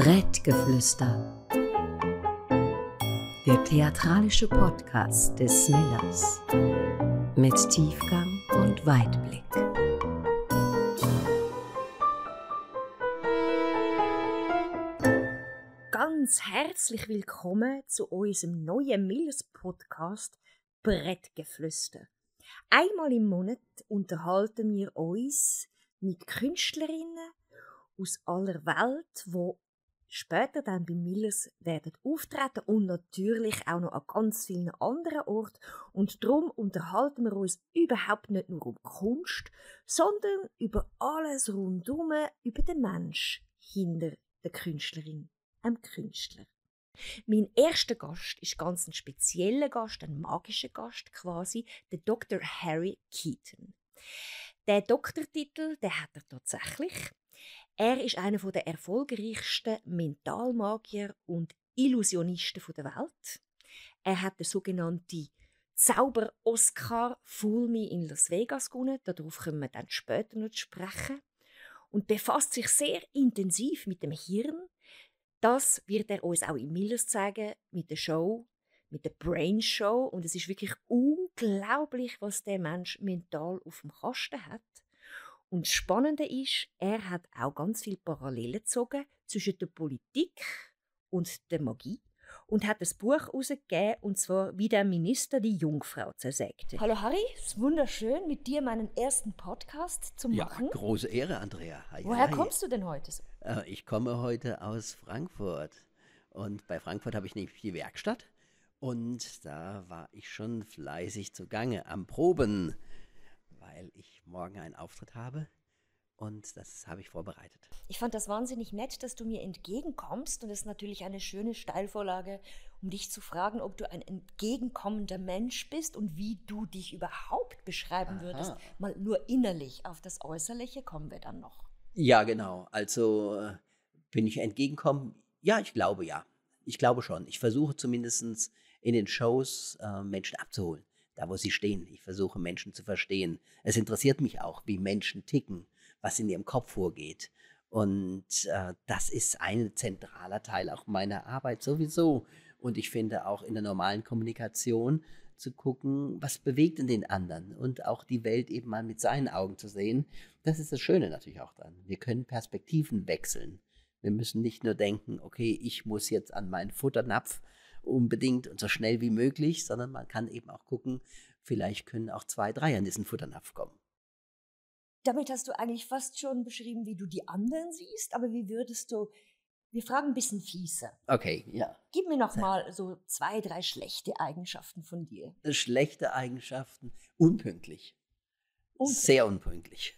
Brettgeflüster. Der theatralische Podcast des Millers. Mit Tiefgang und Weitblick. Ganz herzlich willkommen zu unserem neuen Millers Podcast Brettgeflüster. Einmal im Monat unterhalten wir uns mit Künstlerinnen aus aller Welt, wo später dann bei Millers werden auftreten und natürlich auch noch an ganz vielen anderen Orten. Und darum unterhalten wir uns überhaupt nicht nur um Kunst, sondern über alles rundum, über den Mensch hinter der Künstlerin, einem Künstler. Mein erster Gast ist ganz ein spezieller Gast, ein magischer Gast quasi, der Dr. Harry Keaton. Der Doktortitel, der hat er tatsächlich. Er ist einer der erfolgreichsten Mentalmagier und Illusionisten der Welt. Er hat den sogenannten Zauber-Oscar Fool Me in Las Vegas gewonnen. Darauf können wir dann später noch sprechen. Und befasst sich sehr intensiv mit dem Hirn. Das wird er uns auch in Millers zeigen mit der Show, mit der Brain Show. Und es ist wirklich unglaublich, was der Mensch mental auf dem Kasten hat. Und das Spannende ist, er hat auch ganz viele Parallelen gezogen zwischen der Politik und der Magie und hat ein Buch herausgegeben, und zwar «Wie der Minister die Jungfrau zersägte». Hallo Harry, es ist wunderschön, mit dir meinen ersten Podcast zu machen. Ja, große Ehre, Andrea. Hi, Woher hi. kommst du denn heute so? Äh, ich komme heute aus Frankfurt. Und bei Frankfurt habe ich nämlich die Werkstatt. Und da war ich schon fleißig zugange am Proben weil ich morgen einen Auftritt habe und das habe ich vorbereitet. Ich fand das wahnsinnig nett, dass du mir entgegenkommst und es ist natürlich eine schöne Steilvorlage, um dich zu fragen, ob du ein entgegenkommender Mensch bist und wie du dich überhaupt beschreiben Aha. würdest. Mal nur innerlich, auf das Äußerliche kommen wir dann noch. Ja, genau. Also äh, bin ich entgegenkommen? Ja, ich glaube ja. Ich glaube schon. Ich versuche zumindest in den Shows äh, Menschen abzuholen da wo sie stehen. Ich versuche Menschen zu verstehen. Es interessiert mich auch, wie Menschen ticken, was in ihrem Kopf vorgeht. Und äh, das ist ein zentraler Teil auch meiner Arbeit sowieso. Und ich finde auch in der normalen Kommunikation zu gucken, was bewegt in den anderen und auch die Welt eben mal mit seinen Augen zu sehen. Das ist das Schöne natürlich auch dann. Wir können Perspektiven wechseln. Wir müssen nicht nur denken, okay, ich muss jetzt an meinen Futternapf unbedingt und so schnell wie möglich, sondern man kann eben auch gucken, vielleicht können auch zwei, drei an diesen Futternapf kommen. Damit hast du eigentlich fast schon beschrieben, wie du die anderen siehst, aber wie würdest du, wir fragen ein bisschen fieser. Okay, ja. Gib mir noch mal so zwei, drei schlechte Eigenschaften von dir. Schlechte Eigenschaften, unpünktlich. unpünktlich. Sehr unpünktlich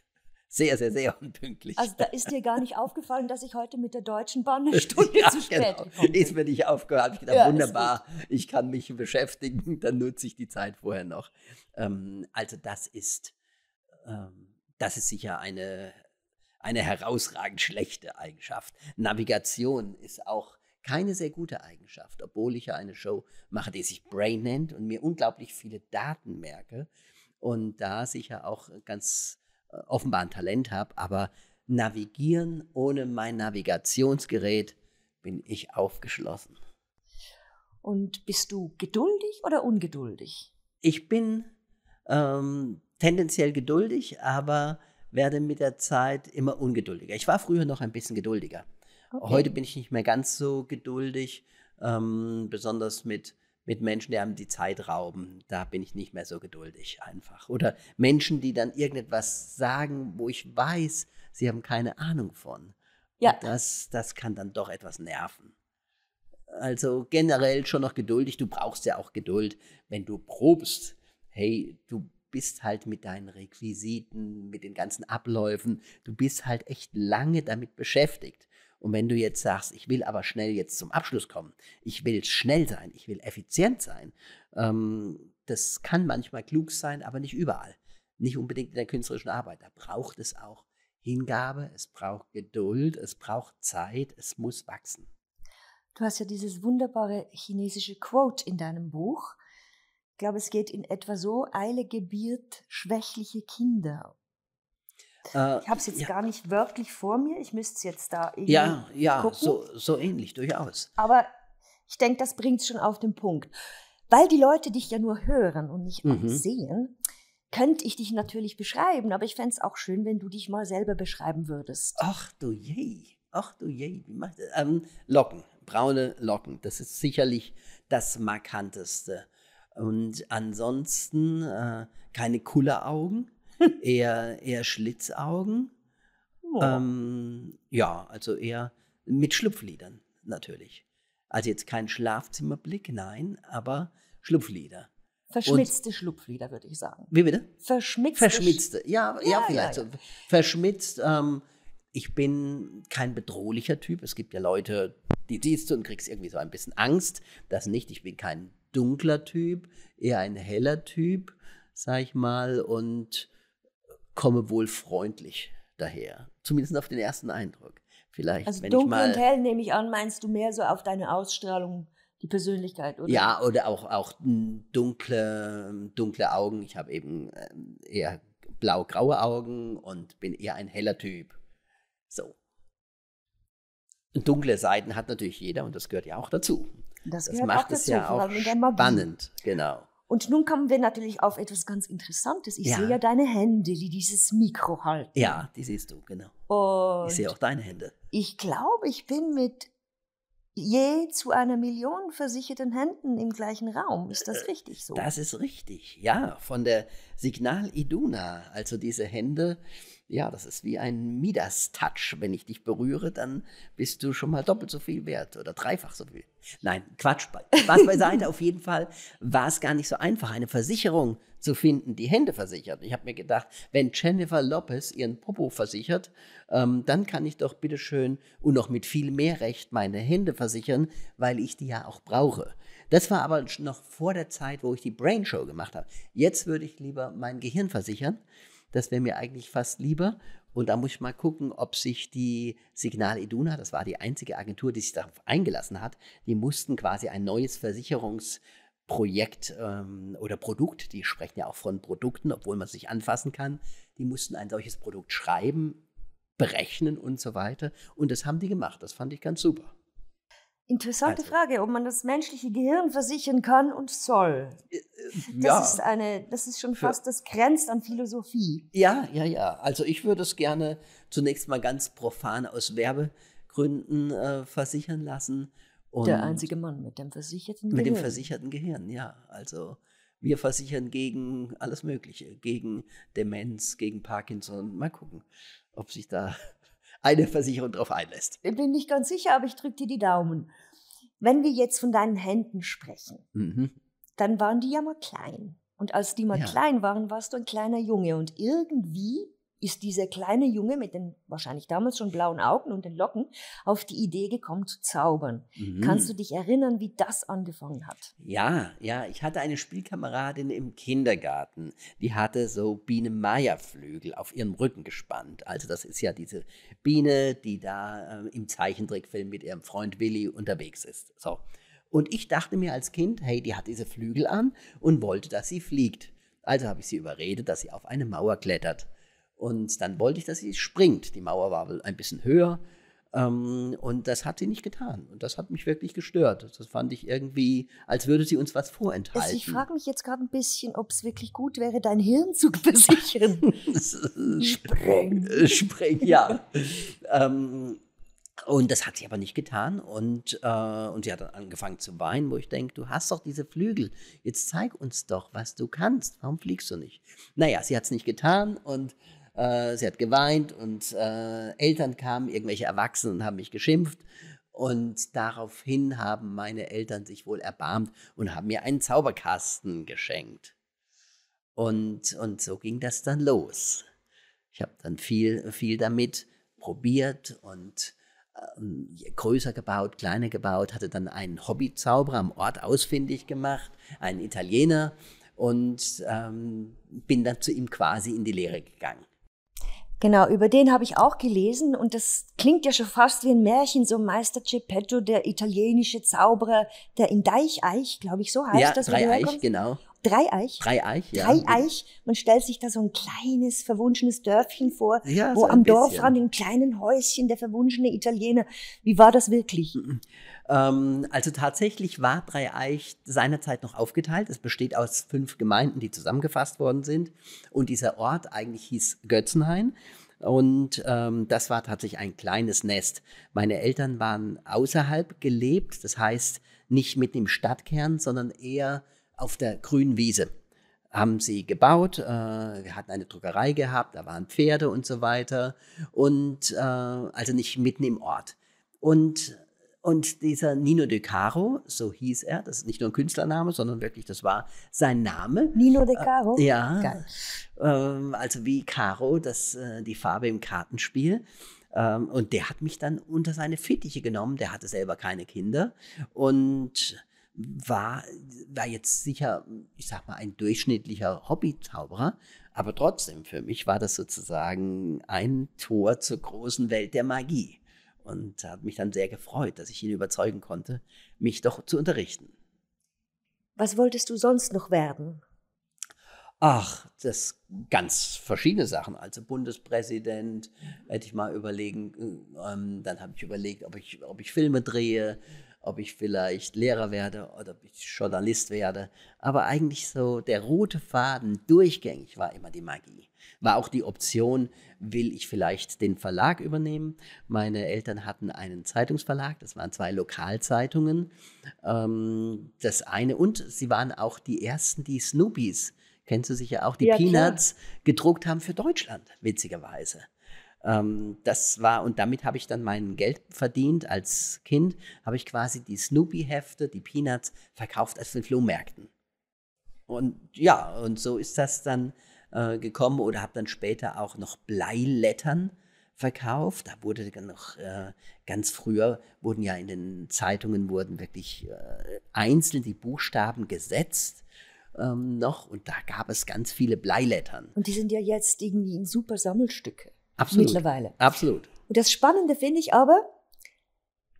sehr, sehr, sehr unpünktlich. Also da ist dir gar nicht aufgefallen, dass ich heute mit der Deutschen Bahn eine Stunde ja, zu spät genau. gekommen bin. Ist mir nicht aufgefallen. Habe ich gedacht, ja, wunderbar, ich kann mich beschäftigen, dann nutze ich die Zeit vorher noch. Ähm, also das ist, ähm, das ist sicher eine, eine herausragend schlechte Eigenschaft. Navigation ist auch keine sehr gute Eigenschaft, obwohl ich ja eine Show mache, die sich Brain nennt und mir unglaublich viele Daten merke und da sicher auch ganz offenbar ein Talent habe, aber navigieren ohne mein Navigationsgerät bin ich aufgeschlossen. Und bist du geduldig oder ungeduldig? Ich bin ähm, tendenziell geduldig, aber werde mit der Zeit immer ungeduldiger. Ich war früher noch ein bisschen geduldiger. Okay. Heute bin ich nicht mehr ganz so geduldig, ähm, besonders mit mit Menschen, die einem die Zeit rauben. Da bin ich nicht mehr so geduldig einfach. Oder Menschen, die dann irgendetwas sagen, wo ich weiß, sie haben keine Ahnung von. Ja. das, das kann dann doch etwas nerven. Also generell schon noch geduldig. Du brauchst ja auch Geduld, wenn du probst. Hey, du bist halt mit deinen Requisiten, mit den ganzen Abläufen, du bist halt echt lange damit beschäftigt. Und wenn du jetzt sagst, ich will aber schnell jetzt zum Abschluss kommen, ich will schnell sein, ich will effizient sein, ähm, das kann manchmal klug sein, aber nicht überall. Nicht unbedingt in der künstlerischen Arbeit. Da braucht es auch Hingabe, es braucht Geduld, es braucht Zeit, es muss wachsen. Du hast ja dieses wunderbare chinesische Quote in deinem Buch. Ich glaube, es geht in etwa so, Eile gebiert schwächliche Kinder. Äh, ich habe es jetzt ja. gar nicht wirklich vor mir. Ich müsste es jetzt da irgendwie Ja, ja, gucken. so, so ähnlich, durchaus. Aber ich denke, das bringt es schon auf den Punkt. Weil die Leute dich ja nur hören und nicht mhm. sehen, könnte ich dich natürlich beschreiben, aber ich fände es auch schön, wenn du dich mal selber beschreiben würdest. Ach du je, ach du je, wie macht das? Ähm, Locken, braune Locken, das ist sicherlich das Markanteste. Und ansonsten äh, keine Kulleraugen, eher, eher Schlitzaugen. Oh. Ähm, ja, also eher mit Schlupflidern natürlich. Also jetzt kein Schlafzimmerblick, nein, aber Schlupflider. Verschmitzte und, Schlupflider, würde ich sagen. Wie bitte? Verschmitzte. Verschmitzte, ja, ja, ja vielleicht ja, ja. so. Verschmitzt, ähm, ich bin kein bedrohlicher Typ. Es gibt ja Leute, die siehst du und kriegst irgendwie so ein bisschen Angst. Das nicht. Ich bin kein dunkler Typ, eher ein heller Typ, sag ich mal, und komme wohl freundlich daher. Zumindest auf den ersten Eindruck. Vielleicht, also wenn dunkel ich mal, und hell nehme ich an, meinst du mehr so auf deine Ausstrahlung, die Persönlichkeit, oder? Ja, oder auch, auch dunkle, dunkle Augen. Ich habe eben ähm, eher blau-graue Augen und bin eher ein heller Typ. So. Dunkle Seiten hat natürlich jeder und das gehört ja auch dazu. Das, das macht es ja auch spannend, genau. Und nun kommen wir natürlich auf etwas ganz Interessantes. Ich ja. sehe ja deine Hände, die dieses Mikro halten. Ja, die siehst du, genau. Und ich sehe auch deine Hände. Ich glaube, ich bin mit je zu einer Million versicherten Händen im gleichen Raum. Ist das äh, richtig so? Das ist richtig, ja. Von der Signal Iduna, also diese Hände, ja, das ist wie ein Midas-Touch. Wenn ich dich berühre, dann bist du schon mal doppelt so viel wert oder dreifach so viel. Nein, Quatsch. Was beiseite, auf jeden Fall war es gar nicht so einfach, eine Versicherung zu finden, die Hände versichert. Ich habe mir gedacht, wenn Jennifer Lopez ihren Popo versichert, ähm, dann kann ich doch bitteschön und noch mit viel mehr Recht meine Hände versichern, weil ich die ja auch brauche. Das war aber noch vor der Zeit, wo ich die Brain Show gemacht habe. Jetzt würde ich lieber mein Gehirn versichern das wäre mir eigentlich fast lieber. Und da muss ich mal gucken, ob sich die Signal Iduna, das war die einzige Agentur, die sich darauf eingelassen hat, die mussten quasi ein neues Versicherungsprojekt ähm, oder Produkt, die sprechen ja auch von Produkten, obwohl man es nicht anfassen kann, die mussten ein solches Produkt schreiben, berechnen und so weiter. Und das haben die gemacht. Das fand ich ganz super. Interessante also. Frage, ob man das menschliche Gehirn versichern kann und soll. Äh, äh, das ja. ist eine, das ist schon fast, das grenzt an Philosophie. Ja, ja, ja. Also ich würde es gerne zunächst mal ganz profan aus Werbegründen äh, versichern lassen. Und Der einzige Mann mit dem versicherten Gehirn. Mit dem versicherten Gehirn, ja. Also wir versichern gegen alles Mögliche, gegen Demenz, gegen Parkinson. Mal gucken, ob sich da eine Versicherung darauf einlässt. Ich bin nicht ganz sicher, aber ich drücke dir die Daumen. Wenn wir jetzt von deinen Händen sprechen, mhm. dann waren die ja mal klein. Und als die mal ja. klein waren, warst du ein kleiner Junge. Und irgendwie ist dieser kleine Junge mit den wahrscheinlich damals schon blauen Augen und den Locken auf die Idee gekommen zu zaubern. Mhm. Kannst du dich erinnern, wie das angefangen hat? Ja, ja, ich hatte eine Spielkameradin im Kindergarten, die hatte so Biene-Meier-Flügel auf ihrem Rücken gespannt. Also das ist ja diese Biene, die da äh, im Zeichentrickfilm mit ihrem Freund Willi unterwegs ist. So. Und ich dachte mir als Kind, hey, die hat diese Flügel an und wollte, dass sie fliegt. Also habe ich sie überredet, dass sie auf eine Mauer klettert. Und dann wollte ich, dass sie springt. Die Mauer war wohl ein bisschen höher. Ähm, und das hat sie nicht getan. Und das hat mich wirklich gestört. Das fand ich irgendwie, als würde sie uns was vorenthalten. Also ich frage mich jetzt gerade ein bisschen, ob es wirklich gut wäre, dein Hirn zu versichern. Spreng. Spreng, ja. ähm, und das hat sie aber nicht getan. Und, äh, und sie hat dann angefangen zu weinen, wo ich denke, du hast doch diese Flügel. Jetzt zeig uns doch, was du kannst. Warum fliegst du nicht? Naja, sie hat es nicht getan und äh, sie hat geweint und äh, Eltern kamen, irgendwelche Erwachsenen haben mich geschimpft. Und daraufhin haben meine Eltern sich wohl erbarmt und haben mir einen Zauberkasten geschenkt. Und, und so ging das dann los. Ich habe dann viel, viel damit probiert und ähm, größer gebaut, kleiner gebaut, hatte dann einen Hobbyzauberer am Ort ausfindig gemacht, einen Italiener, und ähm, bin dann zu ihm quasi in die Lehre gegangen. Genau, über den habe ich auch gelesen und das klingt ja schon fast wie ein Märchen, so Meister Geppetto, der italienische Zauberer, der in Deicheich, glaube ich, so heißt ja, das. Dreieich, genau. Dreieich? Dreieich, ja. Dreieich. Man stellt sich da so ein kleines, verwunschenes Dörfchen vor, Ja, wo so am bisschen. Dorfrand im kleinen Häuschen der verwunschene Italiener. Wie war das wirklich? Ähm, also tatsächlich war Dreieich seinerzeit noch aufgeteilt. Es besteht aus fünf Gemeinden, die zusammengefasst worden sind. Und dieser Ort eigentlich hieß Götzenhain. Und ähm, das war tatsächlich ein kleines Nest. Meine Eltern waren außerhalb gelebt, das heißt nicht mitten im Stadtkern, sondern eher auf der grünen Wiese. Haben sie gebaut, äh, wir hatten eine Druckerei gehabt, da waren Pferde und so weiter. Und äh, also nicht mitten im Ort. Und und dieser Nino De Caro, so hieß er, das ist nicht nur ein Künstlername, sondern wirklich, das war sein Name. Nino De Caro? Ja, Geil. ähm, also wie Caro, das, äh, die Farbe im Kartenspiel. Ähm, und der hat mich dann unter seine Fittiche genommen. Der hatte selber keine Kinder und war, war jetzt sicher, ich sag mal, ein durchschnittlicher Hobbyzauberer. Aber trotzdem, für mich war das sozusagen ein Tor zur großen Welt der Magie. Und hat mich dann sehr gefreut, dass ich ihn überzeugen konnte, mich doch zu unterrichten. Was wolltest du sonst noch werden? Ach, das ganz verschiedene Sachen. Also Bundespräsident hätte ich mal überlegen. Ähm, dann habe ich überlegt, ob ich, ob ich Filme drehe, ob ich vielleicht Lehrer werde oder ob ich Journalist werde. Aber eigentlich so der rote Faden durchgängig war immer die Magie. War auch die Option, will ich vielleicht den Verlag übernehmen? Meine Eltern hatten einen Zeitungsverlag, das waren zwei Lokalzeitungen. Ähm, das eine und sie waren auch die ersten, die Snoopies kennst du sicher auch, die Ja, klar. Peanuts gedruckt haben für Deutschland, witzigerweise. Ähm, das war, und damit habe ich dann mein Geld verdient. Als Kind habe ich quasi die Snoopy-Hefte, die Peanuts, verkauft auf den Flohmärkten. Und ja, und so ist das dann äh, gekommen oder habe dann später auch noch Bleilettern verkauft. Da wurde dann noch äh, ganz früher wurden ja in den Zeitungen wurden wirklich äh, einzeln die Buchstaben gesetzt ähm, noch und da gab es ganz viele Bleilettern. Und die sind ja jetzt irgendwie in super Sammelstücke. Absolut. Mittlerweile. Absolut. Und das Spannende finde ich aber,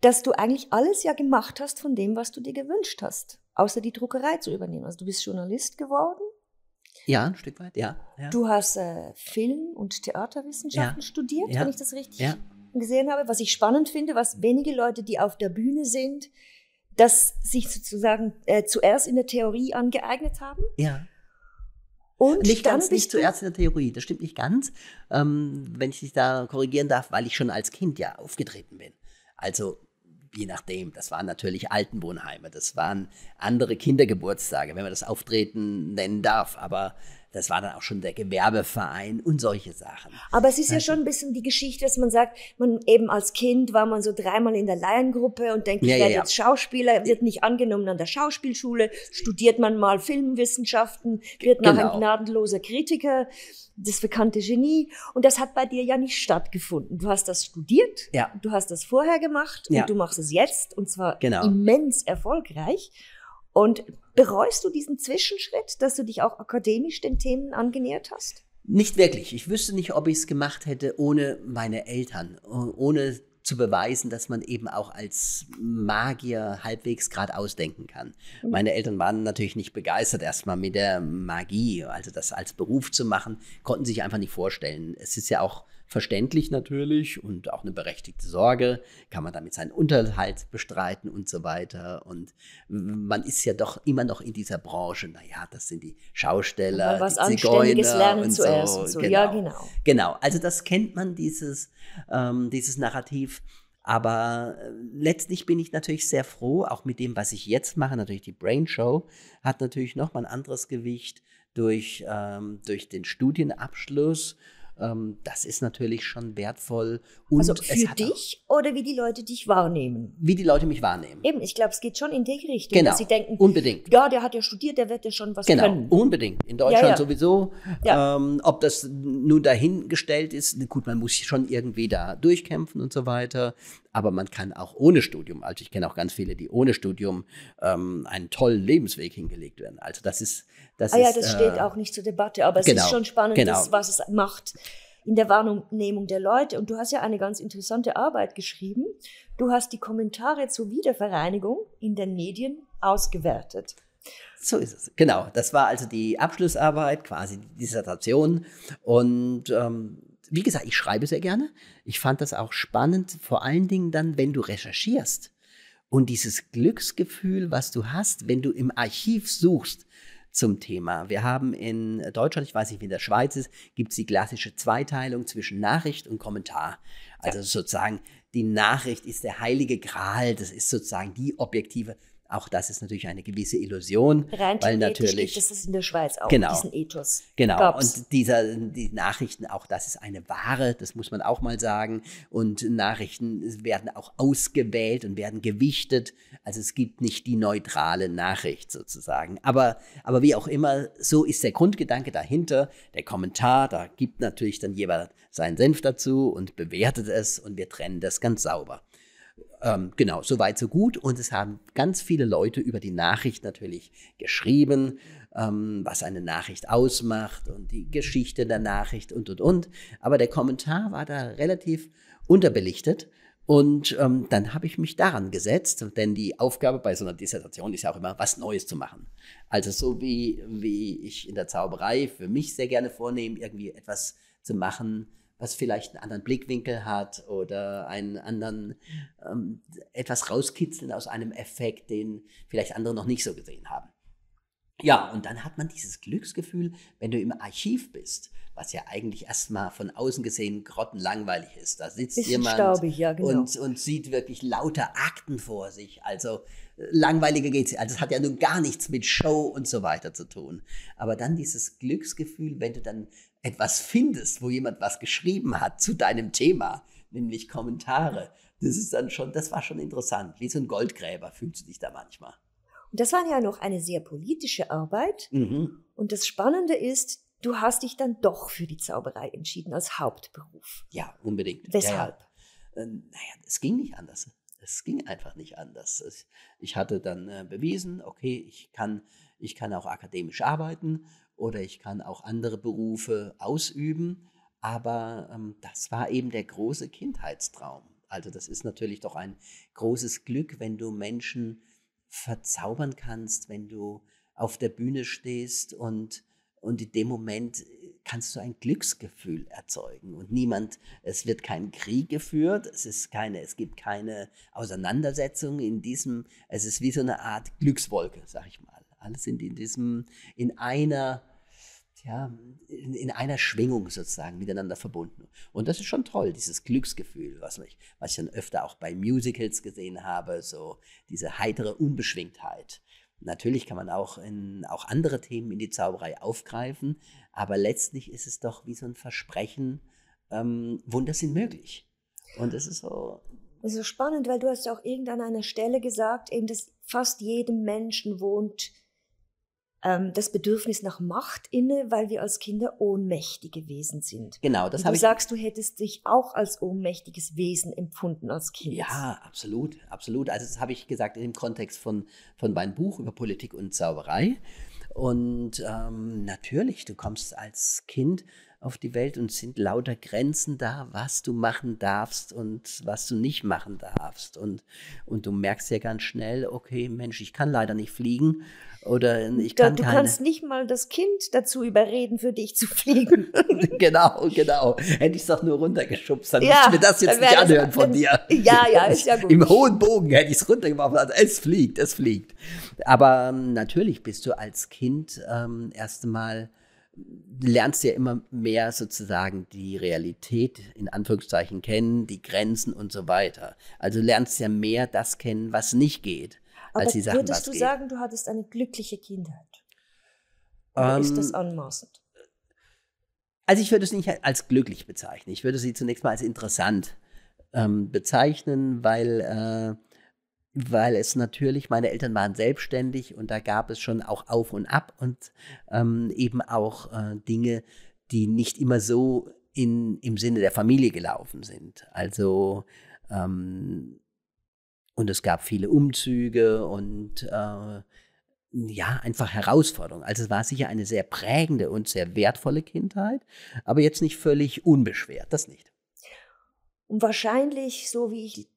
dass du eigentlich alles ja gemacht hast von dem, was du dir gewünscht hast, außer die Druckerei zu übernehmen. Also du bist Journalist geworden, Ja, ein Stück weit, ja. ja. du hast äh, Film- und Theaterwissenschaften Ja. studiert, Ja. wenn ich das richtig gesehen habe. Was ich spannend finde, was wenige Leute, die auf der Bühne sind, das sich sozusagen äh, zuerst in der Theorie angeeignet haben. ja. Und Nicht ganz, nicht zuerst in der Theorie, das stimmt nicht ganz. Ähm, wenn ich dich da korrigieren darf, weil ich schon als Kind ja aufgetreten bin. Also je nachdem, das waren natürlich Altenwohnheime, das waren andere Kindergeburtstage, wenn man das Auftreten nennen darf, aber das war dann auch schon der Gewerbeverein und solche Sachen. Aber es ist ja Also- schon ein bisschen die Geschichte, dass man sagt, man eben als Kind war man so dreimal in der Laiengruppe und denkt, Ja, ich ja, werde ja. jetzt Schauspieler, wird nicht angenommen an der Schauspielschule, studiert man mal Filmwissenschaften, wird nachher Genau. ein gnadenloser Kritiker, das bekannte Genie. Und das hat bei dir ja nicht stattgefunden. Du hast das studiert, Ja. du hast das vorher gemacht und du machst es jetzt und zwar Genau. immens erfolgreich. Und bereust du diesen Zwischenschritt, dass du dich auch akademisch den Themen angenähert hast? Nicht wirklich. Ich wüsste nicht, ob ich es gemacht hätte ohne meine Eltern, oh- ohne zu beweisen, dass man eben auch als Magier halbwegs gerade ausdenken kann. Meine Eltern waren natürlich nicht begeistert erstmal mit der Magie, also das als Beruf zu machen, konnten sich einfach nicht vorstellen. Es ist ja auch verständlich natürlich und auch eine berechtigte Sorge, kann man damit seinen Unterhalt bestreiten und so weiter. Und man ist ja doch immer noch in dieser Branche, naja, das sind die Schausteller, was die Zigeuner lernen und zuerst so. und so. Ja, genau. Genau, also das kennt man, dieses, ähm, dieses Narrativ. Aber äh, letztlich bin ich natürlich sehr froh, auch mit dem, was ich jetzt mache. Natürlich die Brain Show hat natürlich nochmal ein anderes Gewicht durch, ähm, durch den Studienabschluss. Ähm, das ist natürlich schon wertvoll. Und also es für dich oder wie die Leute dich wahrnehmen? Wie die Leute mich wahrnehmen. Eben, ich glaube, es geht schon in die Richtung, Genau, dass sie denken, unbedingt. ja, der hat ja studiert, der wird ja schon was Genau, können. unbedingt. In Deutschland Ja, ja. sowieso. Ja. Ähm, ob das nun dahingestellt ist, gut, man muss schon irgendwie da durchkämpfen und so weiter. Aber man kann auch ohne Studium, also ich kenne auch ganz viele, die ohne Studium ähm, einen tollen Lebensweg hingelegt werden. Also das ist, das Ah ja, ist, das äh, steht auch nicht zur Debatte, aber es genau, ist schon spannend, genau. das, was es macht in der Wahrnehmung der Leute. Und du hast ja eine ganz interessante Arbeit geschrieben. Du hast die Kommentare zur Wiedervereinigung in den Medien ausgewertet. So ist es. Genau. Das war also die Abschlussarbeit, quasi die Dissertation. Und ähm, wie gesagt, ich schreibe sehr gerne. Ich fand das auch spannend, vor allen Dingen dann, wenn du recherchierst und dieses Glücksgefühl, was du hast, wenn du im Archiv suchst zum Thema. Wir haben in Deutschland, ich weiß nicht, wie in der Schweiz ist, gibt es die klassische Zweiteilung zwischen Nachricht und Kommentar. Also ja. sozusagen, die Nachricht ist der heilige Gral, das ist sozusagen die objektive auch das ist natürlich eine gewisse Illusion, Rein weil natürlich das ist in der Schweiz auch genau, diesen Ethos. Genau. Gab's. Und dieser die Nachrichten auch das ist eine Ware, das muss man auch mal sagen und Nachrichten werden auch ausgewählt und werden gewichtet. Also es gibt nicht die neutrale Nachricht sozusagen, aber aber wie auch immer, so ist der Grundgedanke dahinter, der Kommentar, da gibt natürlich dann jemand seinen Senf dazu und bewertet es und wir trennen das ganz sauber. Ähm, genau, soweit, so gut. Und es haben ganz viele Leute über die Nachricht natürlich geschrieben, ähm, was eine Nachricht ausmacht und die Geschichte der Nachricht und, und, und. Aber der Kommentar war da relativ unterbelichtet. Und ähm, dann habe ich mich daran gesetzt, denn die Aufgabe bei so einer Dissertation ist ja auch immer, was Neues zu machen. Also so wie, wie ich in der Zauberei für mich sehr gerne vornehme, irgendwie etwas zu machen, was vielleicht einen anderen Blickwinkel hat oder einen anderen, ähm, etwas rauskitzeln aus einem Effekt, den vielleicht andere noch nicht so gesehen haben. Ja, und dann hat man dieses Glücksgefühl, wenn du im Archiv bist, was ja eigentlich erstmal von außen gesehen grottenlangweilig ist. Da sitzt Bisschen jemand staubig, ja, genau. und, und sieht wirklich lauter Akten vor sich. Also äh, langweiliger geht's. Also es hat ja nun gar nichts mit Show und so weiter zu tun. Aber dann dieses Glücksgefühl, wenn du dann etwas findest, wo jemand was geschrieben hat zu deinem Thema, nämlich Kommentare, das ist dann schon, das war schon interessant. Wie so ein Goldgräber fühlst du dich da manchmal. Und das war ja noch eine sehr politische Arbeit. Mhm. Und das Spannende ist, du hast dich dann doch für die Zauberei entschieden als Hauptberuf. Ja, unbedingt. Weshalb? Ja, äh, naja, es ging nicht anders. Es ging einfach nicht anders. Ich hatte dann äh, bewiesen, okay, ich kann, ich kann auch akademisch arbeiten oder ich kann auch andere Berufe ausüben. Aber ähm, das war eben der große Kindheitstraum. Also das ist natürlich doch ein großes Glück, wenn du Menschen verzaubern kannst, wenn du auf der Bühne stehst und, und in dem Moment kannst du ein Glücksgefühl erzeugen und niemand, es wird kein Krieg geführt, es ist keine, es gibt keine Auseinandersetzung in diesem, es ist wie so eine Art Glückswolke, sag ich mal. Alles sind in diesem, in einer, ja, in, in, einer Schwingung sozusagen miteinander verbunden. Und das ist schon toll, dieses Glücksgefühl, was ich, was ich dann öfter auch bei Musicals gesehen habe, so diese heitere Unbeschwingtheit. Natürlich kann man auch, in, auch andere Themen in die Zauberei aufgreifen, aber letztlich ist es doch wie so ein Versprechen, ähm, Wunder sind möglich. Und das ist so. Das ist so spannend, weil du hast auch irgendwann an einer Stelle gesagt, eben, dass fast jedem Menschen wohnt ähm, das Bedürfnis nach Macht inne, weil wir als Kinder ohnmächtige Wesen sind. Genau, das habe ich. Du sagst, du hättest dich auch als ohnmächtiges Wesen empfunden als Kind. Ja, absolut, absolut. Also das habe ich gesagt in dem Kontext von, von meinem Buch über Politik und Zauberei. Und ähm, natürlich, du kommst als Kind auf die Welt und sind lauter Grenzen da, was du machen darfst und was du nicht machen darfst. Und, und du merkst ja ganz schnell, okay, Mensch, ich kann leider nicht fliegen oder ich kann Du keine. kannst nicht mal das Kind dazu überreden, für dich zu fliegen. genau, genau. Hätte ich es doch nur runtergeschubst, dann ja, müsste mir das jetzt nicht anhören das, von dir. Ja, ja, ist ja gut. Im hohen Bogen hätte ich es runtergeworfen. Also es fliegt, es fliegt. Aber ähm, natürlich bist du als Kind ähm, erst einmal lernst ja immer mehr sozusagen die Realität in Anführungszeichen kennen, die Grenzen und so weiter. Also lernst ja mehr das kennen, was nicht geht. Aber als die Sachen, würdest du sagen, du hattest eine glückliche Kindheit? Oder ähm, ist das anmaßend? Also ich würde es nicht als glücklich bezeichnen. Ich würde sie zunächst mal als interessant ähm, bezeichnen, weil, äh, weil es natürlich, meine Eltern waren selbstständig und da gab es schon auch Auf und Ab und ähm, eben auch äh, Dinge, die nicht immer so in, im Sinne der Familie gelaufen sind. Also ähm, und es gab viele Umzüge und äh, ja, einfach Herausforderungen. Also es war sicher eine sehr prägende und sehr wertvolle Kindheit, aber jetzt nicht völlig unbeschwert, das nicht. Und wahrscheinlich, so wie ich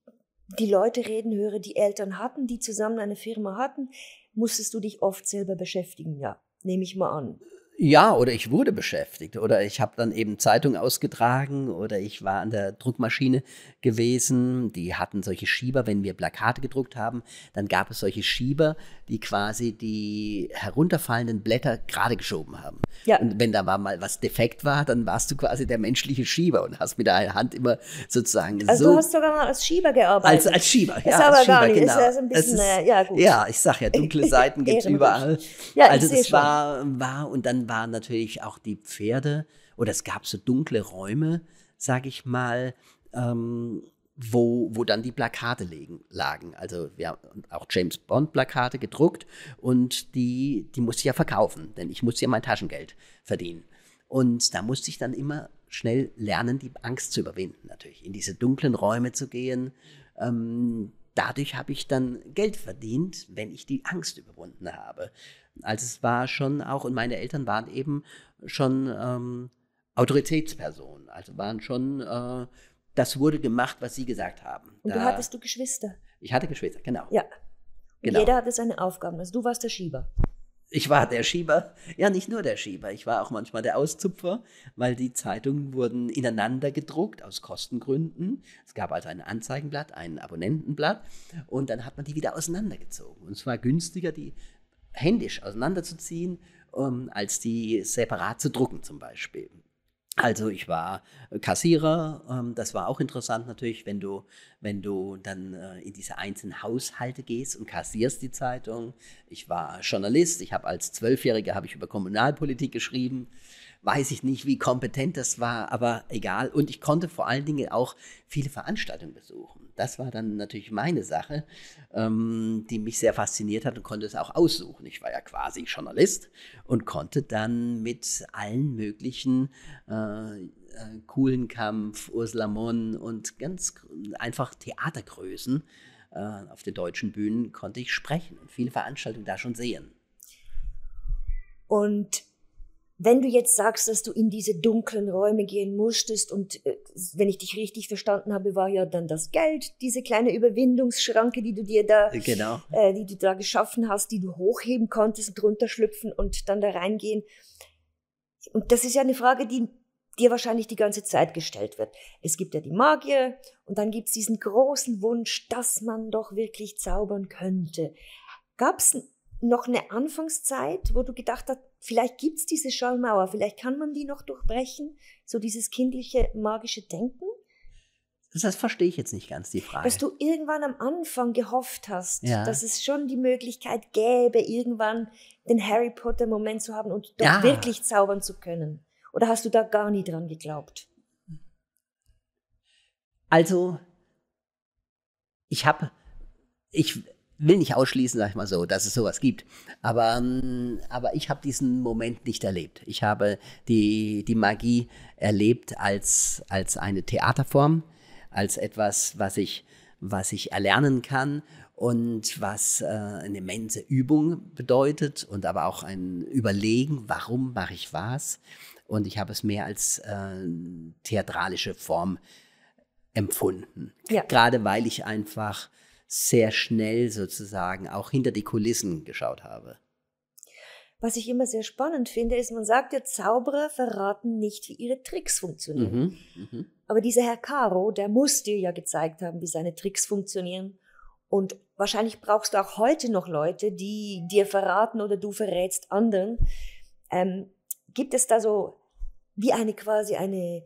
die Leute reden höre, die Eltern hatten, die zusammen eine Firma hatten, musstest du dich oft selber beschäftigen, ja, nehme ich mal an. Ja, oder ich wurde beschäftigt oder ich habe dann eben Zeitung ausgetragen oder ich war an der Druckmaschine gewesen. Die hatten solche Schieber, wenn wir Plakate gedruckt haben, dann gab es solche Schieber, die quasi die herunterfallenden Blätter gerade geschoben haben. Ja. Und wenn da mal was defekt war, dann warst du quasi der menschliche Schieber und hast mit deiner Hand immer sozusagen also so. du hast sogar mal als Schieber gearbeitet. Als, als Schieber, ist ja. aber als gar Schieber, nicht, genau. ist ja so ein bisschen, ist, äh, ja gut. Ja, ich sag ja, dunkle Seiten gibt es überall. Ja, also ich seh das war, war, und dann waren natürlich auch die Pferde, oder es gab so dunkle Räume, sag ich mal, ähm, wo, wo dann die Plakate legen, lagen. Also wir haben auch James Bond Plakate gedruckt und die, die musste ich ja verkaufen, denn ich musste ja mein Taschengeld verdienen. Und da musste ich dann immer schnell lernen, die Angst zu überwinden, natürlich, in diese dunklen Räume zu gehen. Ähm, dadurch habe ich dann Geld verdient, wenn ich die Angst überwunden habe. Also es war schon auch, und meine Eltern waren eben schon ähm, Autoritätspersonen, also waren schon, äh, das wurde gemacht, was sie gesagt haben. Und da, du hattest du Geschwister. ich hatte Geschwister, genau. Ja. Und Genau. jeder hatte seine Aufgaben. Also du warst der Schieber. Ich war der Schieber, ja nicht nur der Schieber, ich war auch manchmal der Auszupfer, weil die Zeitungen wurden ineinander gedruckt aus Kostengründen. Es gab also ein Anzeigenblatt, ein Abonnentenblatt und dann hat man die wieder auseinandergezogen. Und es war günstiger, die händisch auseinanderzuziehen, ähm, als die separat zu drucken zum Beispiel. Also ich war Kassierer, ähm, das war auch interessant natürlich, wenn du, wenn du dann äh, in diese einzelnen Haushalte gehst und kassierst die Zeitung. Ich war Journalist, ich habe als Zwölfjähriger habe ich über Kommunalpolitik geschrieben. Weiß ich nicht, wie kompetent das war, aber egal. Und ich konnte vor allen Dingen auch viele Veranstaltungen besuchen. Das war dann natürlich meine Sache, ähm, die mich sehr fasziniert hat und konnte es auch aussuchen. Ich war ja quasi Journalist und konnte dann mit allen möglichen äh, äh, coolen Ursula Monn und ganz einfach Theatergrößen äh, auf den deutschen Bühnen konnte ich sprechen und viele Veranstaltungen da schon sehen. Und wenn du jetzt sagst, dass du in diese dunklen Räume gehen musstest und äh, wenn ich dich richtig verstanden habe, war ja dann das Geld, diese kleine Überwindungsschranke, die du dir da, Genau. äh, die du da geschaffen hast, die du hochheben konntest und runterschlüpfen und dann da reingehen. Und das ist ja eine Frage, die dir wahrscheinlich die ganze Zeit gestellt wird. Es gibt ja die Magier und dann gibt es diesen großen Wunsch, dass man doch wirklich zaubern könnte. Gab es noch eine Anfangszeit, wo du gedacht hast, vielleicht gibt es diese Schallmauer, vielleicht kann man die noch durchbrechen, so dieses kindliche magische Denken, Das, verstehe ich jetzt nicht ganz, die Frage. dass du irgendwann am Anfang gehofft hast, Ja. dass es schon die Möglichkeit gäbe, irgendwann den Harry Potter Moment zu haben und doch Ja. wirklich zaubern zu können. Oder hast du da gar nie dran geglaubt? Also, ich habe, ich will nicht ausschließen, sag ich mal so, dass es sowas gibt, aber, ähm, aber ich habe diesen Moment nicht erlebt. Ich habe die, die Magie erlebt als, als eine Theaterform, als etwas, was ich, was ich erlernen kann und was äh, eine immense Übung bedeutet und aber auch ein Überlegen, warum mache ich was. Und ich habe es mehr als äh, theatralische Form empfunden. Ja. Gerade weil ich einfach sehr schnell sozusagen auch hinter die Kulissen geschaut habe. Was ich immer sehr spannend finde, ist, man sagt ja, Zauberer verraten nicht, wie ihre Tricks funktionieren. Mhm, mhm. Aber dieser Herr Caro, der muss dir ja gezeigt haben, wie seine Tricks funktionieren. Und wahrscheinlich brauchst du auch heute noch Leute, die dir verraten oder du verrätst anderen. Ähm, gibt es da so wie eine quasi eine,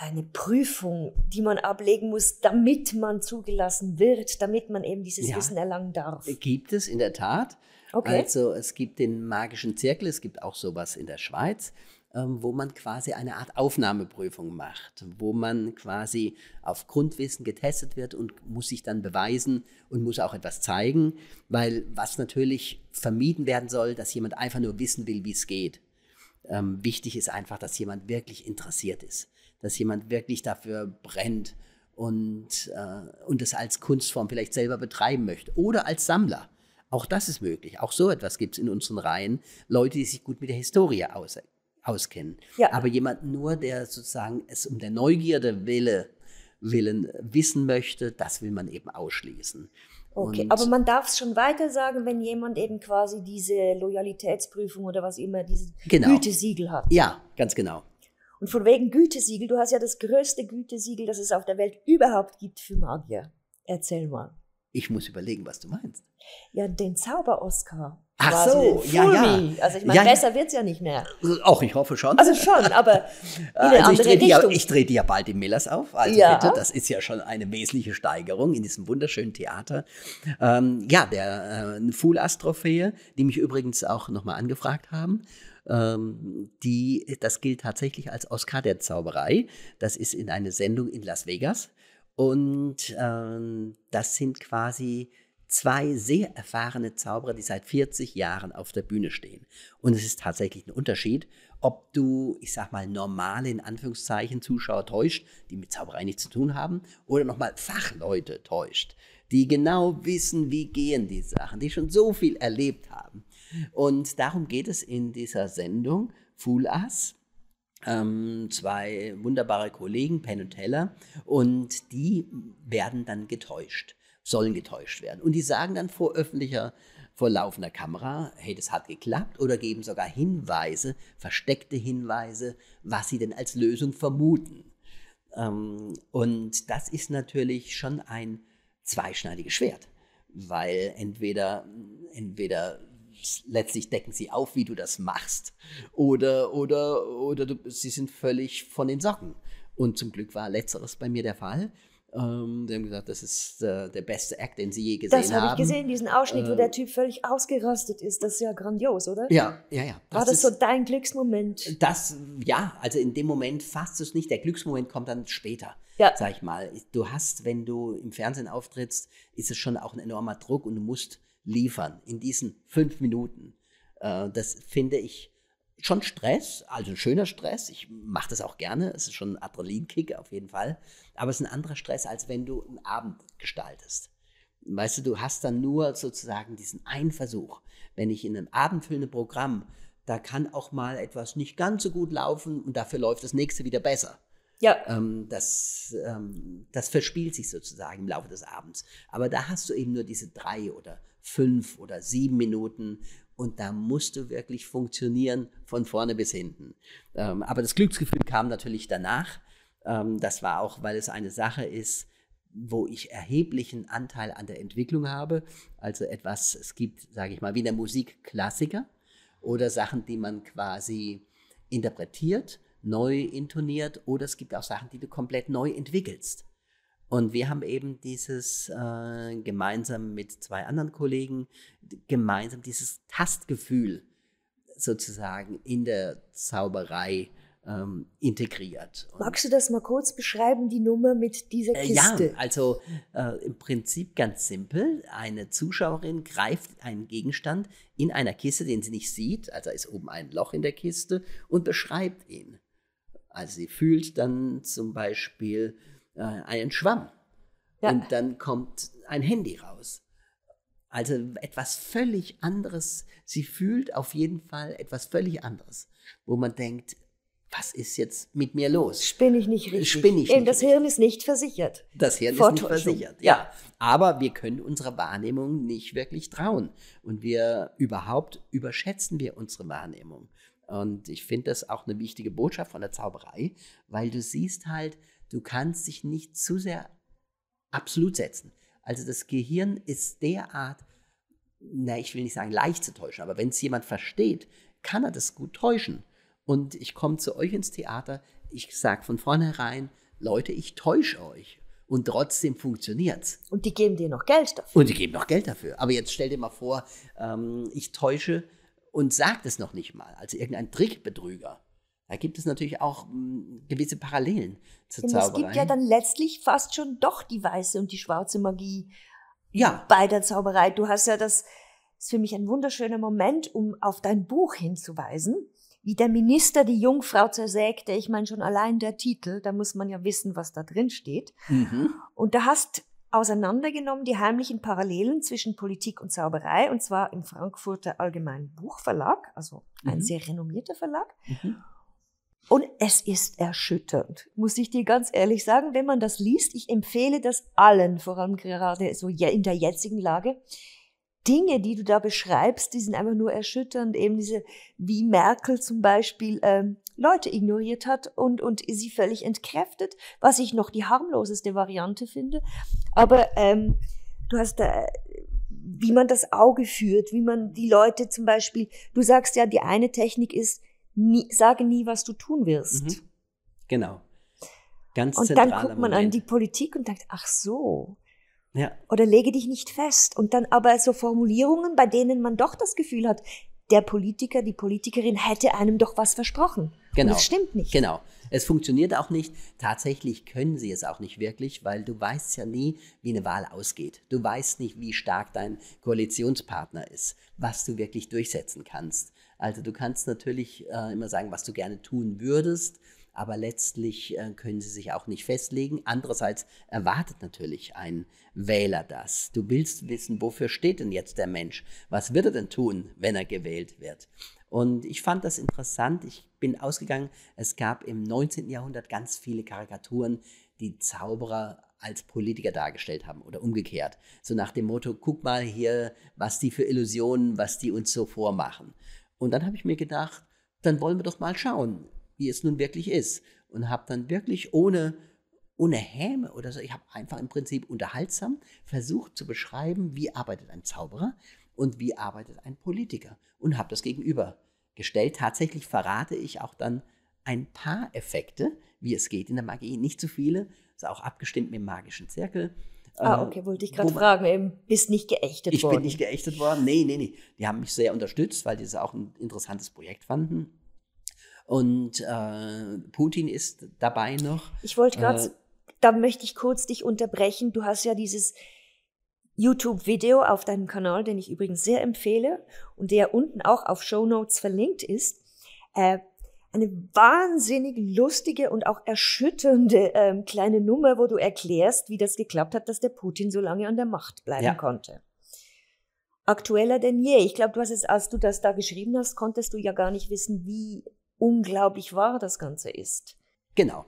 eine Prüfung, die man ablegen muss, damit man zugelassen wird, damit man eben dieses Ja. Wissen erlangen darf? Gibt es in der Tat. Okay. Also es gibt den magischen Zirkel, es gibt auch sowas in der Schweiz, ähm, wo man quasi eine Art Aufnahmeprüfung macht, wo man quasi auf Grundwissen getestet wird und muss sich dann beweisen und muss auch etwas zeigen, weil was natürlich vermieden werden soll, dass jemand einfach nur wissen will, wie es geht. Ähm, wichtig ist einfach, dass jemand wirklich interessiert ist, dass jemand wirklich dafür brennt und, äh, und es als Kunstform vielleicht selber betreiben möchte oder als Sammler. Auch das ist möglich. Auch so etwas gibt es in unseren Reihen. Leute, die sich gut mit der Historie aus, auskennen. Ja. Aber jemand nur, der sozusagen es um der Neugierde Wille, willen wissen möchte, das will man eben ausschließen. Okay, Und- aber man darf es schon weiter sagen, wenn jemand eben quasi diese Loyalitätsprüfung oder was immer, dieses Genau. Gütesiegel hat. Ja, ganz genau. Und von wegen Gütesiegel, du hast ja das größte Gütesiegel, das es auf der Welt überhaupt gibt für Magier. Erzähl mal. Ich muss überlegen, was du meinst. Ja, den Zauber-Oscar. Ach so, ja, ja. Also ich meine, Ja, ja. besser wird's ja nicht mehr. Auch ich hoffe schon. Also schon, aber in eine Also ich andere ja, Richtung. ich trete ja bald im Millers auf. Also Ja. bitte, das ist ja schon eine wesentliche Steigerung in diesem wunderschönen Theater. Ähm, ja, der äh, Fool Trophäe, die mich übrigens auch nochmal angefragt haben. Ähm, die, das gilt tatsächlich als Oscar der Zauberei. Das ist in eine Sendung in Las Vegas. Und ähm, das sind quasi zwei sehr erfahrene Zauberer, die seit 40 Jahren auf der Bühne stehen. Und es ist tatsächlich ein Unterschied, ob du, ich sag mal, normale, in Anführungszeichen, Zuschauer täuscht, die mit Zauberei nichts zu tun haben, oder nochmal Fachleute täuscht, die genau wissen, wie gehen die Sachen, die schon so viel erlebt haben. Und darum geht es in dieser Sendung, Fool Us, ähm, zwei wunderbare Kollegen, Penn und Teller, und die werden dann getäuscht, sollen getäuscht werden. Und die sagen dann vor öffentlicher, vor laufender Kamera, hey, das hat geklappt, oder geben sogar Hinweise, versteckte Hinweise, was sie denn als Lösung vermuten. Ähm, und das ist natürlich schon ein zweischneidiges Schwert, weil entweder, entweder letztlich decken sie auf, wie du das machst, oder, oder, oder du, sie sind völlig von den Socken. Und zum Glück war letzteres bei mir der Fall. Ähm, die haben gesagt, das ist äh, der beste Act, den sie je gesehen Das haben. habe ich gesehen, diesen Ausschnitt, wo Äh, der Typ völlig ausgerastet ist. Das ist ja grandios, oder? Ja, ja, ja. War das ist- so dein Glücksmoment? Das, ja, also in dem Moment fasst du es nicht. Der Glücksmoment kommt dann später, Ja. sag ich mal. Du hast, wenn du im Fernsehen auftrittst, ist es schon auch ein enormer Druck und du musst liefern in diesen fünf Minuten. Äh, das finde ich schon Stress, also ein schöner Stress. Ich mache das auch gerne. Es ist schon ein Adrenalinkick auf jeden Fall. Aber es ist ein anderer Stress, als wenn du einen Abend gestaltest. Weißt du, du hast dann nur sozusagen diesen einen Versuch. Wenn ich in einem abendfüllenden Programm, da kann auch mal etwas nicht ganz so gut laufen und dafür läuft das nächste wieder besser. Ja. Ähm, das, ähm, das verspielt sich sozusagen im Laufe des Abends. Aber da hast du eben nur diese drei oder fünf oder sieben Minuten und da musst du wirklich funktionieren von vorne bis hinten. Ähm, aber das Glücksgefühl kam natürlich danach. Ähm, das war auch, weil es eine Sache ist, wo ich erheblichen Anteil an der Entwicklung habe. Also etwas, es gibt, sage ich mal, wie in der Musik Klassiker oder Sachen, die man quasi interpretiert, neu intoniert oder es gibt auch Sachen, die du komplett neu entwickelst. Und wir haben eben dieses äh, gemeinsam mit zwei anderen Kollegen, gemeinsam dieses Tastgefühl sozusagen in der Zauberei ähm, integriert. Und- Magst du das mal kurz beschreiben, die Nummer mit dieser äh, ja, Kiste? also äh, im Prinzip ganz simpel. Eine Zuschauerin greift einen Gegenstand in einer Kiste, den sie nicht sieht, also ist oben ein Loch in der Kiste und beschreibt ihn. Also sie fühlt dann zum Beispiel äh, einen Schwamm Ja. und dann kommt ein Handy raus. Also etwas völlig anderes. Sie fühlt auf jeden Fall etwas völlig anderes, wo man denkt, was ist jetzt mit mir los? Spinne ich nicht richtig. Spinne ich Eben, nicht das richtig. Hirn ist nicht versichert. Das Hirn ist nicht versichert. Ja. Aber wir können unserer Wahrnehmung nicht wirklich trauen. Und wir überhaupt überschätzen wir unsere Wahrnehmung. Und ich finde das auch eine wichtige Botschaft von der Zauberei, weil du siehst halt, du kannst dich nicht zu sehr absolut setzen. Also das Gehirn ist derart, na, ich will nicht sagen leicht zu täuschen, aber wenn es jemand versteht, kann er das gut täuschen. Und ich komme zu euch ins Theater, ich sage von vornherein, Leute, ich täusche euch. Und trotzdem funktioniert's. Und die geben dir noch Geld dafür. Und die geben noch Geld dafür. Aber jetzt stell dir mal vor, ähm, ich täusche und sage es noch nicht mal. Also irgendein Trickbetrüger. Da gibt es natürlich auch mh, gewisse Parallelen zur Denn es Zauberei. gibt ja dann letztlich fast schon doch die weiße und die schwarze Magie ja, bei der Zauberei. Du hast ja das, ist für mich ein wunderschöner Moment, um auf dein Buch hinzuweisen, wie der Minister die Jungfrau zersägte. Ich meine schon allein der Titel, da muss man ja wissen, was da drin steht. mhm. Und da hast auseinandergenommen die heimlichen Parallelen zwischen Politik und Zauberei, und zwar im Frankfurter Allgemeinen Buchverlag, also ein Mhm. sehr renommierter Verlag. Mhm. Und es ist erschütternd, muss ich dir ganz ehrlich sagen, wenn man das liest. Ich empfehle das allen, vor allem gerade so in der jetzigen Lage. Dinge, die du da beschreibst, die sind einfach nur erschütternd. Eben diese, wie Merkel zum Beispiel ähm, Leute ignoriert hat und, und sie völlig entkräftet, was ich noch die harmloseste Variante finde. Aber ähm, du hast da, wie man das Auge führt, wie man die Leute zum Beispiel, du sagst ja, die eine Technik ist, nie, sage nie, was du tun wirst. Mhm. Genau. Ganz und dann guckt man Moment. an die Politik und denkt, ach so. Ja. Oder lege dich nicht fest. Und dann aber so Formulierungen, bei denen man doch das Gefühl hat, der Politiker, die Politikerin hätte einem doch was versprochen. Genau. Und das stimmt nicht. Genau. Es funktioniert auch nicht. Tatsächlich können sie es auch nicht wirklich, weil du weißt ja nie, wie eine Wahl ausgeht. Du weißt nicht, wie stark dein Koalitionspartner ist, was du wirklich durchsetzen kannst. Also du kannst natürlich äh, immer sagen, was du gerne tun würdest, aber letztlich äh, können sie sich auch nicht festlegen. Andererseits erwartet natürlich ein Wähler das. Du willst wissen, wofür steht denn jetzt der Mensch? Was wird er denn tun, wenn er gewählt wird? Und ich fand das interessant. Ich bin ausgegangen, es gab im 19. Jahrhundert ganz viele Karikaturen, die Zauberer als Politiker dargestellt haben oder umgekehrt. So nach dem Motto, guck mal hier, was die für Illusionen, was die uns so vormachen. Und dann habe ich mir gedacht, dann wollen wir doch mal schauen, wie es nun wirklich ist. Und habe dann wirklich ohne, ohne Häme oder so, ich habe einfach im Prinzip unterhaltsam versucht zu beschreiben, wie arbeitet ein Zauberer und wie arbeitet ein Politiker. Und habe das gegenübergestellt. Tatsächlich verrate ich auch dann ein paar Effekte, wie es geht in der Magie. Nicht zu viele, ist auch abgestimmt mit dem magischen Zirkel. Ah, äh, okay, wollte ich gerade fragen. Eben, bist nicht geächtet ich worden? Ich bin nicht geächtet worden. Nee, nee, nee. Die haben mich sehr unterstützt, weil die es auch ein interessantes Projekt fanden. Und äh, Putin ist dabei noch. Ich wollte gerade, äh, da möchte ich kurz dich unterbrechen. Du hast ja dieses YouTube-Video auf deinem Kanal, den ich übrigens sehr empfehle und der unten auch auf Show Notes verlinkt ist. Äh, eine wahnsinnig lustige und auch erschütternde ähm, kleine Nummer, wo du erklärst, wie das geklappt hat, dass der Putin so lange an der Macht bleiben ja. konnte. Aktueller denn je. Ich glaube, du hast es, als du das da geschrieben hast, konntest du ja gar nicht wissen, wie unglaublich wahr das Ganze ist. Genau,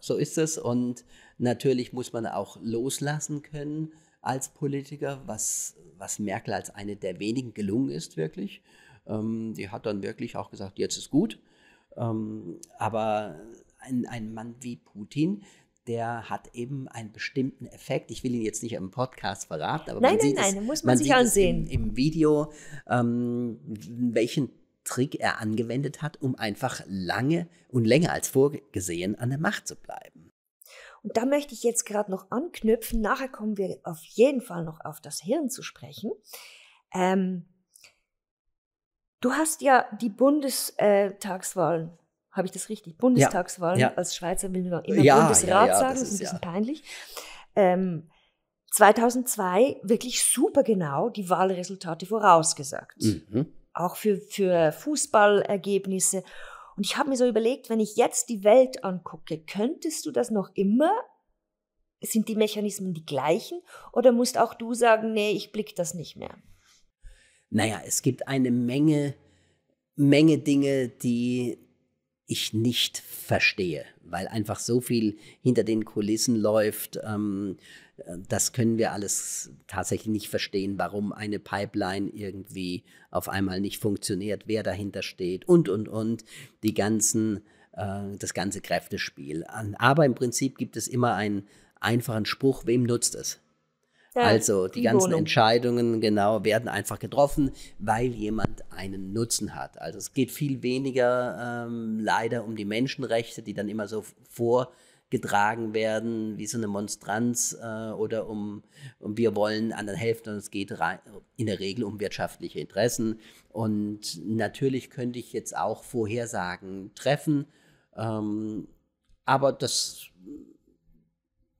so ist es. Und natürlich muss man auch loslassen können als Politiker, was, was Merkel als eine der wenigen gelungen ist, wirklich. Ähm, die hat dann wirklich auch gesagt, jetzt ist gut ähm, aber ein, ein Mann wie Putin, der hat eben einen bestimmten Effekt. Ich will ihn jetzt nicht im Podcast verraten, aber nein, man nein, sieht nein, es, muss man, man sich ansehen. Im, Im, Video, ähm, welchen Trick er angewendet hat, um einfach lange und länger als vorgesehen an der Macht zu bleiben. Und da möchte ich jetzt gerade noch anknüpfen. Nachher kommen wir auf jeden Fall noch auf das Hirn zu sprechen. Ähm, Du hast ja die Bundestagswahlen, habe ich das richtig? Bundestagswahlen, ja, ja. als Schweizer will man immer ja, Bundesrat sagen, das ist ein bisschen peinlich. Ähm, 2002 wirklich super genau die Wahlresultate vorausgesagt. Mhm. Auch für, für Fußballergebnisse. Und ich habe mir so überlegt, wenn ich jetzt die Welt angucke, könntest du das noch immer? Sind die Mechanismen die gleichen? Oder musst auch du sagen, nee, ich blick das nicht mehr? Naja, es gibt eine Menge, Menge Dinge, die ich nicht verstehe, weil einfach so viel hinter den Kulissen läuft. Ähm, das können wir alles tatsächlich nicht verstehen, warum eine Pipeline irgendwie auf einmal nicht funktioniert, wer dahinter steht und, und, und. Die ganzen, äh, das ganze Kräftespiel. Aber im Prinzip gibt es immer einen einfachen Spruch, wem nutzt es? Ja, also die, die ganzen Wohnung. Entscheidungen genau werden einfach getroffen, weil jemand einen Nutzen hat. Also es geht viel weniger ähm, leider um die Menschenrechte, die dann immer so vorgetragen werden wie so eine Monstranz äh, oder um, um wir wollen anderen helfen und es geht in der Regel um wirtschaftliche Interessen. Und natürlich könnte ich jetzt auch Vorhersagen treffen, ähm, aber das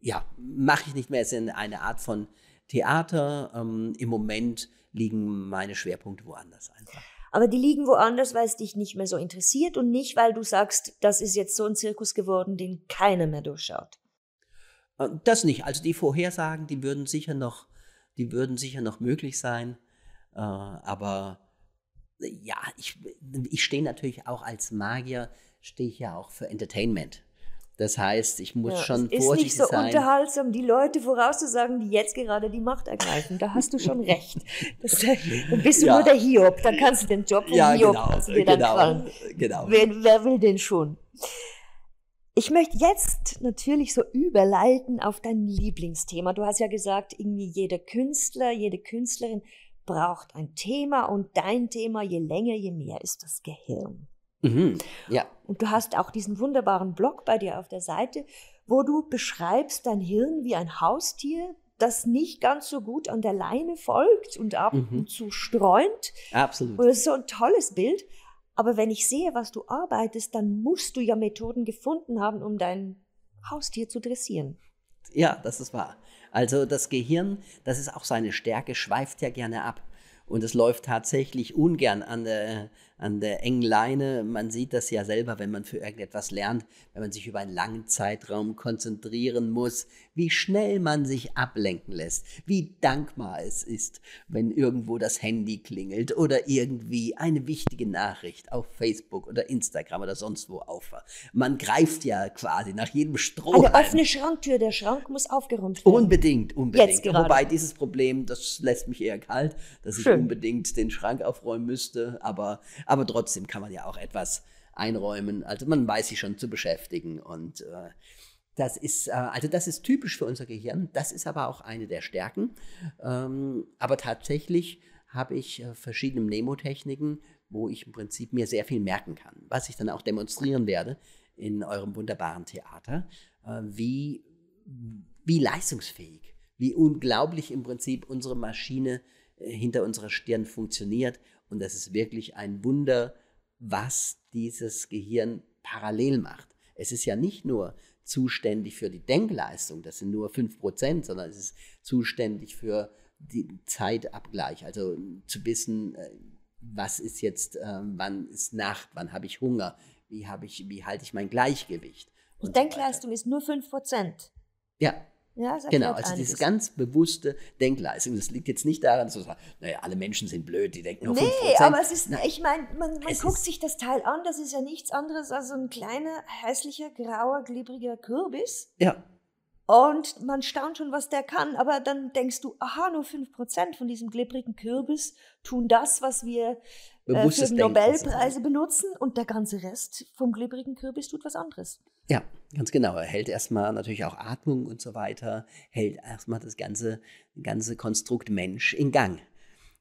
ja, mache ich nicht mehr. Es ist eine Art von Theater. Ähm, Im Moment liegen meine Schwerpunkte woanders einfach. Aber die liegen woanders, weil es dich nicht mehr so interessiert und nicht, weil du sagst, das ist jetzt so ein Zirkus geworden, den keiner mehr durchschaut. Äh, das nicht. Also die Vorhersagen, die würden sicher noch, die würden sicher noch möglich sein. Äh, aber ja, ich, ich stehe natürlich auch als Magier stehe ich ja auch für Entertainment. Das heißt, ich muss Ja, schon es ist vorsichtig nicht so sein. unterhaltsam, die Leute vorauszusagen, die jetzt gerade die Macht ergreifen. Da hast du schon recht. Das, dann bist du Ja. nur der Hiob. Dann kannst du den Job von Ja, Hiob genau, du dir dann genau, krallen. genau. Wer, wer will den schon? Ich möchte jetzt natürlich so überleiten auf dein Lieblingsthema. Du hast ja gesagt, irgendwie jeder Künstler, jede Künstlerin braucht ein Thema und dein Thema, je länger, je mehr, ist das Gehirn. Mhm. Ja, Und du hast auch diesen wunderbaren Blog bei dir auf der Seite, wo du beschreibst dein Hirn wie ein Haustier, das nicht ganz so gut an der Leine folgt und ab Mhm. und zu streunt. absolut. Und das ist so ein tolles Bild. Aber wenn ich sehe, was du arbeitest, dann musst du ja Methoden gefunden haben, um dein Haustier zu dressieren. Ja, das ist wahr. Also das Gehirn, das ist auch seine Stärke, schweift ja gerne ab. Und es läuft tatsächlich ungern an der, an der engen Leine. Man sieht das ja selber, wenn man für irgendetwas lernt, wenn man sich über einen langen Zeitraum konzentrieren muss, wie schnell man sich ablenken lässt, wie dankbar es ist, wenn irgendwo das Handy klingelt oder irgendwie eine wichtige Nachricht auf Facebook oder Instagram oder sonst wo auf. Man greift ja quasi nach jedem Strohhalm. Eine offene Schranktür, der Schrank muss aufgeräumt werden. Unbedingt, unbedingt. Wobei dieses Problem, das lässt mich eher kalt, dass ich Schön. unbedingt den Schrank aufräumen müsste. Aber, aber trotzdem kann man ja auch etwas einräumen. Also man weiß sich schon zu beschäftigen. Und äh, das ist, äh, also das ist typisch für unser Gehirn. Das ist aber auch eine der Stärken. Ähm, aber tatsächlich habe ich äh, verschiedene Mnemotechniken, wo ich im Prinzip mir sehr viel merken kann. Was ich dann auch demonstrieren werde in eurem wunderbaren Theater, äh, wie, wie leistungsfähig, wie unglaublich im Prinzip unsere Maschine hinter unserer Stirn funktioniert. Und das ist wirklich ein Wunder, was dieses Gehirn parallel macht. Es ist ja nicht nur zuständig für die Denkleistung, das sind nur 5%, sondern es ist zuständig für den Zeitabgleich, also zu wissen, äh, was ist jetzt, äh, wann ist Nacht, wann habe ich Hunger, wie, habe ich, wie halte ich mein Gleichgewicht. Und und so Denkleistung ist nur 5%. Ja, Ja, Genau, also diese einiges. ganz bewusste Denkleistung. Das liegt jetzt nicht daran, dass du sagst, naja, alle Menschen sind blöd, die denken nur Nee, 5%. aber es ist, Na, ich meine, man, man guckt sich das Teil an, das ist ja nichts anderes als ein kleiner, hässlicher, grauer, glibberiger Kürbis. ja, Und man staunt schon, was der kann. Aber dann denkst du, aha, nur 5% von diesem glibbrigen Kürbis tun das, was wir äh, für bewusstes die Denken. Nobelpreise benutzen. Und der ganze Rest vom glibbrigen Kürbis tut was anderes. Ja, ganz genau. Er hält erstmal natürlich auch Atmung und so weiter, hält erstmal das ganze, ganze Konstrukt Mensch in Gang.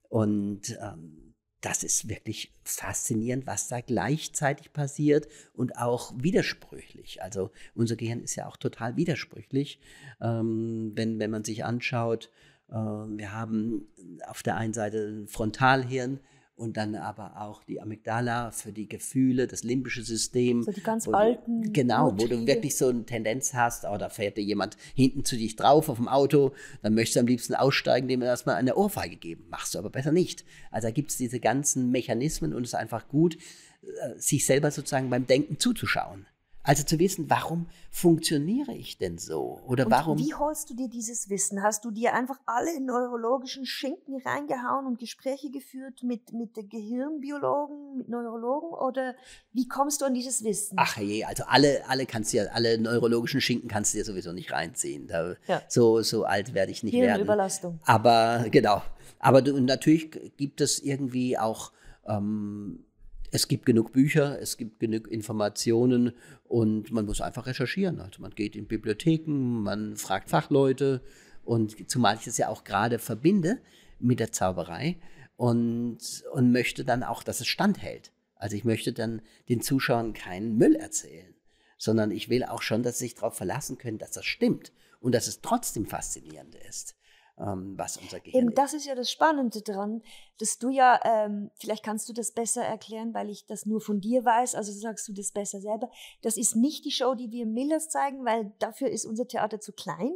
Und ähm, das ist wirklich faszinierend, was da gleichzeitig passiert und auch widersprüchlich. Also unser Gehirn ist ja auch total widersprüchlich. Ähm, wenn, wenn man sich anschaut, äh, wir haben auf der einen Seite ein Frontalhirn und dann aber auch die Amygdala für die Gefühle, das limbische System. So die ganz wo alten Genau, wo du wirklich so eine Tendenz hast, oh, da fährt dir jemand hinten zu dich drauf auf dem Auto, dann möchtest du am liebsten aussteigen, dem erstmal eine Ohrfeige geben. Machst du aber besser nicht. Also da gibt es diese ganzen Mechanismen und es ist einfach gut, äh, sich selber sozusagen beim Denken zuzuschauen. Also zu wissen, warum funktioniere ich denn so? Oder Und warum. wie holst du dir dieses Wissen? Hast du dir einfach alle neurologischen Schinken reingehauen und Gespräche geführt mit, mit Gehirnbiologen, mit Neurologen? Oder wie kommst du an dieses Wissen? Ach je, also alle, alle kannst du ja, alle neurologischen Schinken kannst du dir sowieso nicht reinziehen. Da, Ja. so, so alt werde ich nicht werden. Hirnüberlastung. Aber genau. Aber du, natürlich gibt es irgendwie auch, ähm, es gibt genug Bücher, es gibt genug Informationen und man muss einfach recherchieren. Also man geht in Bibliotheken, man fragt Fachleute und zumal ich das ja auch gerade verbinde mit der Zauberei und, und möchte dann auch, dass es standhält. Also ich möchte dann den Zuschauern keinen Müll erzählen, sondern ich will auch schon, dass sie sich darauf verlassen können, dass das stimmt und dass es trotzdem faszinierend ist ähm, was unser Gehirn Eben, das ist ja das Spannende dran, dass du ja, ähm, vielleicht kannst du das besser erklären, weil ich das nur von dir weiß, also sagst du das besser selber. Das ist nicht die Show, die wir Millers zeigen, weil dafür ist unser Theater zu klein.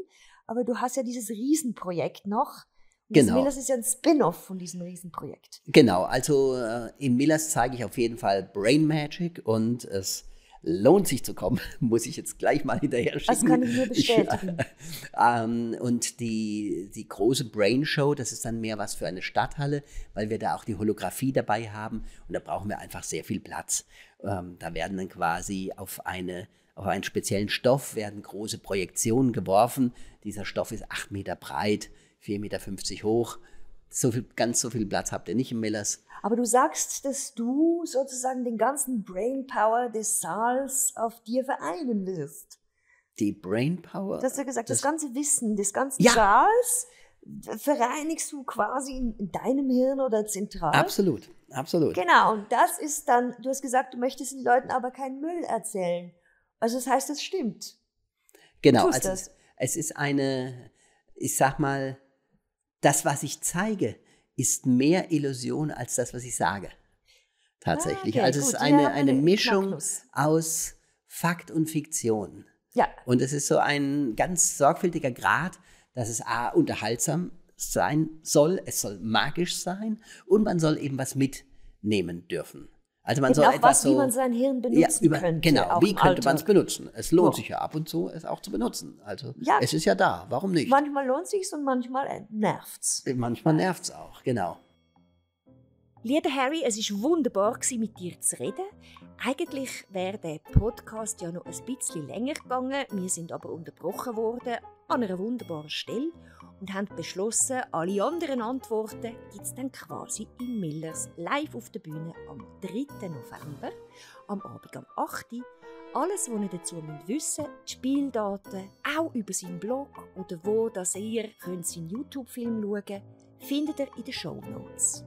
Aber du hast ja dieses Riesenprojekt noch. Und Genau. Millers ist ja ein Spin-off von diesem Riesenprojekt. Genau, also äh, in Millers zeige ich auf jeden Fall Brain Magic und es lohnt sich zu kommen, muss ich jetzt gleich mal hinterher schicken. Das kann ich nur bestätigen. ähm, und die, die große Brain Show, das ist dann mehr was für eine Stadthalle, weil wir da auch die Holographie dabei haben und da brauchen wir einfach sehr viel Platz. Ähm, da werden dann quasi auf, eine, auf einen speziellen Stoff werden große Projektionen geworfen. Dieser Stoff ist 8 Meter breit, 4,50 Meter hoch. So viel, ganz so viel Platz habt ihr nicht im Millers. Aber du sagst, dass du sozusagen den ganzen Brainpower des Saals auf dir vereinen wirst. Die Brainpower? Du hast ja gesagt, das, das ganze Wissen des ganzen ja. Saals vereinigst du quasi in deinem Hirn oder zentral. Absolut, absolut. Genau, und das ist dann, du hast gesagt, du möchtest den Leuten aber keinen Müll erzählen. Also das heißt, das stimmt. Genau, also es, es ist eine, ich sag mal, das, was ich zeige, ist mehr Illusion als das, was ich sage. Tatsächlich. Ah, okay, also es ist eine, eine Mischung aus Fakt und Fiktion. Ja. Und es ist so ein ganz sorgfältiger Grad, dass es A, unterhaltsam sein soll, es soll magisch sein und man soll eben was mitnehmen dürfen. Also man soll auch etwas was, so, wie man sein Hirn benutzen ja, über, könnte. Genau, wie könnte man es benutzen? Es lohnt wow. sich ja ab und zu, es auch zu benutzen. Also ja, es ist ja da, warum nicht? Manchmal lohnt es sich und manchmal nervt es. Manchmal nervt es auch, genau. Lieber Harry, es war wunderbar, mit dir zu reden. Eigentlich wäre der Podcast ja noch ein bisschen länger gegangen. Wir sind aber unterbrochen worden an einer wunderbaren Stelle und haben beschlossen, alle anderen Antworten gibt es dann quasi in Millers live auf der Bühne am 3. November, am Abend am 8. Alles, was ihr dazu wissen müsst, die Spieldaten, auch über seinen Blog oder wo dass ihr könnt seinen YouTube-Film schauen könnt, findet ihr in den Show Notes.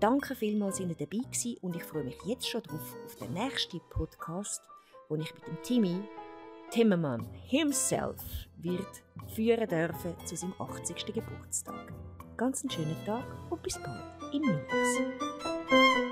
Danke vielmals, dass ihr dabei und ich freue mich jetzt schon drauf auf den nächsten Podcast, wo ich mit dem Timmy Timmermann himself wird führen dürfen zu seinem 80. Geburtstag. Ganz einen schönen Tag und bis bald im Minus.